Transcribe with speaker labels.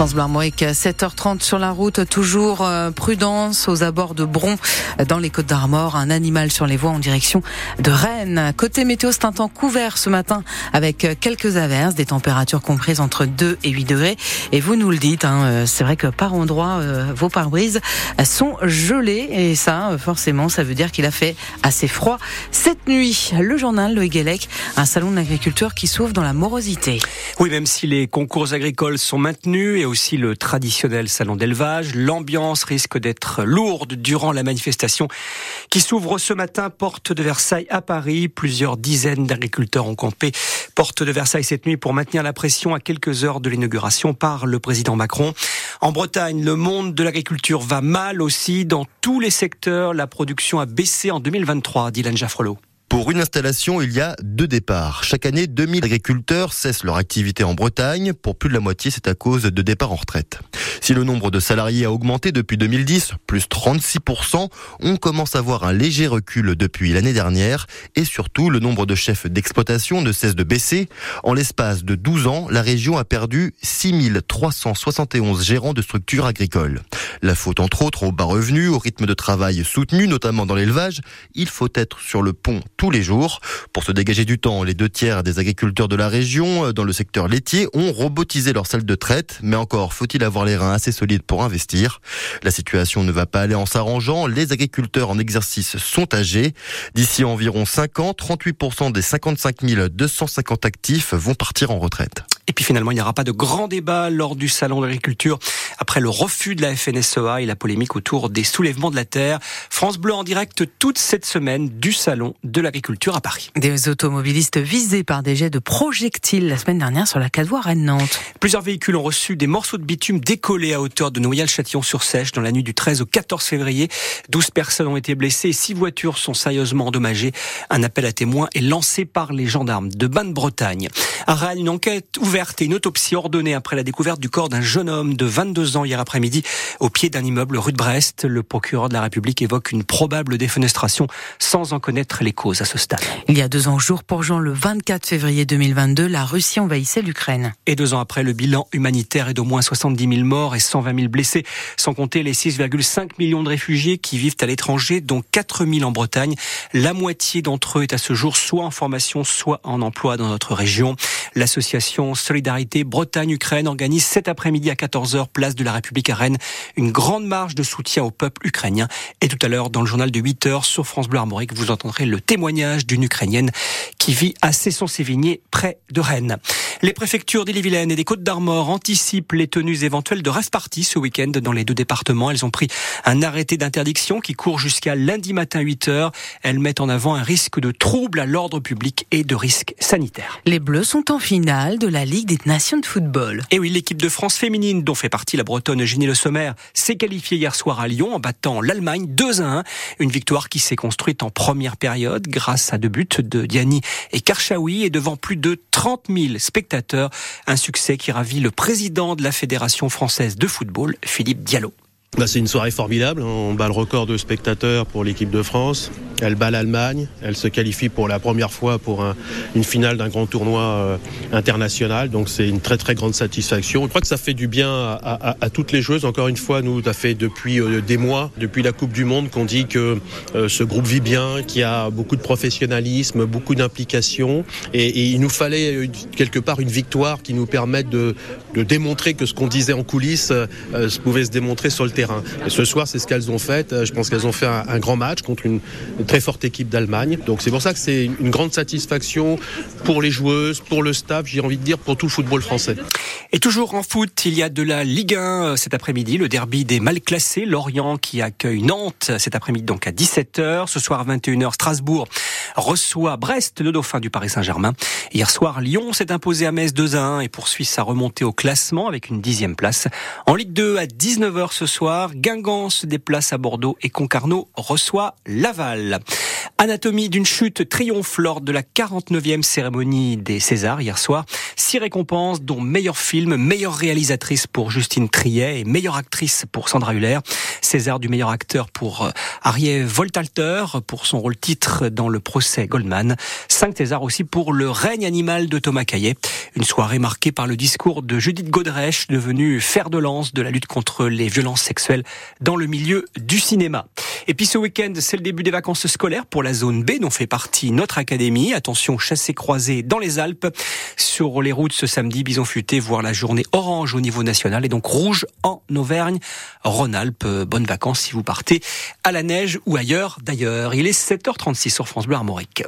Speaker 1: France Blarmoïque, 7h30 sur la route, toujours euh, prudence aux abords de Bron dans les Côtes d'Armor, un animal sur les voies en direction de Rennes. Côté météo, c'est un temps couvert ce matin avec quelques averses, des températures comprises entre 2 et 8 degrés. Et vous nous le dites, hein, euh, c'est vrai que par endroits, euh, vos pare-brises sont gelés et ça, forcément, ça veut dire qu'il a fait assez froid cette nuit. Le journal Loïc Guélec, un salon de l'agriculture qui s'ouvre dans la morosité.
Speaker 2: Oui, même si les concours agricoles sont maintenus et aussi le traditionnel salon d'élevage. L'ambiance risque d'être lourde durant la manifestation qui s'ouvre ce matin porte de Versailles à Paris. Plusieurs dizaines d'agriculteurs ont campé porte de Versailles cette nuit pour maintenir la pression à quelques heures de l'inauguration par le président Macron. En Bretagne, le monde de l'agriculture va mal aussi. Dans tous les secteurs, la production a baissé en 2023, Dylan Jaffrelot.
Speaker 3: Pour une installation, il y a deux départs. Chaque année, 2000 agriculteurs cessent leur activité en Bretagne. Pour plus de la moitié, c'est à cause de départs en retraite. Si le nombre de salariés a augmenté depuis 2010, plus 36%, on commence à voir un léger recul depuis l'année dernière. Et surtout, le nombre de chefs d'exploitation ne cesse de baisser. En l'espace de 12 ans, la région a perdu 6371 gérants de structures agricoles. La faute entre autres au bas revenu, au rythme de travail soutenu, notamment dans l'élevage. Il faut être sur le pont tous les jours. Pour se dégager du temps, les deux tiers des agriculteurs de la région, euh, dans le secteur laitier, ont robotisé leur salle de traite. Mais encore, faut-il avoir les reins assez solides pour investir La situation ne va pas aller en s'arrangeant. Les agriculteurs en exercice sont âgés. D'ici environ 5 ans, 38% des 55 250 actifs vont partir en retraite.
Speaker 2: Et puis finalement, il n'y aura pas de grand débat lors du salon de l'agriculture après le refus de la FNSEA et la polémique autour des soulèvements de la terre. France Bleu en direct toute cette semaine du salon de l'agriculture à Paris.
Speaker 1: Des automobilistes visés par des jets de projectiles la semaine dernière sur la 4 voies Rennes-Nantes.
Speaker 2: Plusieurs véhicules ont reçu des morceaux de bitume décollés à hauteur de Noyal-Châtillon-sur-Sèche dans la nuit du 13 au 14 février. 12 personnes ont été blessées et 6 voitures sont sérieusement endommagées. Un appel à témoins est lancé par les gendarmes de Bain-de-Bretagne. À Rennes, une enquête ouverte et une autopsie ordonnée après la découverte du corps d'un jeune homme de 22 ans hier après-midi au pied d'un immeuble rue de Brest. Le procureur de la République évoque une probable défenestration sans en connaître les causes à ce stade.
Speaker 1: Il y a deux ans jour pour Jean, le 24 février 2022, la Russie envahissait l'Ukraine.
Speaker 2: Et deux ans après, le bilan humanitaire est d'au moins 70 000 morts et 120 000 blessés, sans compter les 6,5 millions de réfugiés qui vivent à l'étranger, dont 4 000 en Bretagne. La moitié d'entre eux est à ce jour soit en formation, soit en emploi dans notre région. L'association Solidarité Bretagne-Ukraine organise cet après-midi à 14h, place de la République à Rennes, une grande marche de soutien au peuple ukrainien. Et tout à l'heure, dans le journal de 8h sur France Bleu Armorique, vous entendrez le témoignage d'une Ukrainienne qui vit à Cesson-Sévigné, près de Rennes. Les préfectures d'Ille-et-Vilaine et des Côtes-d'Armor anticipent les tenues éventuelles de rêve party ce week-end dans les deux départements. Elles ont pris un arrêté d'interdiction qui court jusqu'à lundi matin 8h. Elles mettent en avant un risque de trouble à l'ordre public et de risque sanitaire.
Speaker 1: Les Bleus sont en finale de la Ligue des Nations de football.
Speaker 2: Et oui, l'équipe de France féminine, dont fait partie la Bretonne Ginny Le Sommer, s'est qualifiée hier soir à Lyon en battant l'Allemagne 2 à 1. Une victoire qui s'est construite en première période grâce à deux buts de Diani et Karchaoui et devant plus de 30 000 spectateurs. Un succès qui ravit le président de la Fédération française de football, Philippe Diallo.
Speaker 4: Bah, c'est une soirée formidable. On bat le record de spectateurs pour l'équipe de France. Elle bat l'Allemagne. Elle se qualifie pour la première fois pour une finale d'un grand tournoi euh, international. Donc c'est une très très grande satisfaction. Je crois que ça fait du bien à, toutes les joueuses. Encore une fois, nous, ça fait depuis euh, des mois, depuis la Coupe du Monde, qu'on dit que euh, ce groupe vit bien, qu'il y a beaucoup de professionnalisme, beaucoup d'implication. Et, il nous fallait quelque part une victoire qui nous permette de, démontrer que ce qu'on disait en coulisses pouvait se démontrer sur le terrain. Et ce soir, c'est ce qu'elles ont fait. Euh, je pense qu'elles ont fait un, grand match contre une, très forte équipe d'Allemagne. Donc c'est pour ça que c'est une grande satisfaction pour les joueuses, pour le staff, j'ai envie de dire pour tout le football français.
Speaker 2: Et toujours en foot, il y a de la Ligue 1 euh, cet après-midi, le derby des mal classés, Lorient qui accueille Nantes cet après-midi donc à 17h. Ce soir à 21h, Strasbourg reçoit Brest, le dauphin du Paris Saint-Germain. Hier soir, Lyon s'est imposé à Metz 2 à 1 et poursuit sa remontée au classement avec une dixième place. En Ligue 2 à 19h ce soir, Guingamp se déplace à Bordeaux et Concarneau reçoit Laval. Anatomie d'une chute triomphe lors de la 49e cérémonie des Césars hier soir. Six récompenses dont meilleur film, meilleure réalisatrice pour Justine Triet et meilleure actrice pour Sandra Huller. César du meilleur acteur pour euh, Arié Voltalter pour son rôle titre dans le procès Goldman. Cinq César aussi pour Le règne animal de Thomas Caillet. Une soirée marquée par le discours de Judith Godrèche, devenue fer de lance de la lutte contre les violences sexuelles dans le milieu du cinéma. Et puis ce week-end, c'est le début des vacances scolaires pour la zone B dont fait partie notre académie. Attention, chassé croisé dans les Alpes. Sur les routes ce samedi, Bison Futé voir la journée orange au niveau national et donc rouge en Auvergne. Rhône-Alpes, bonnes vacances si vous partez à la neige ou ailleurs d'ailleurs. Il est 7h36 sur France Bleu Armorique.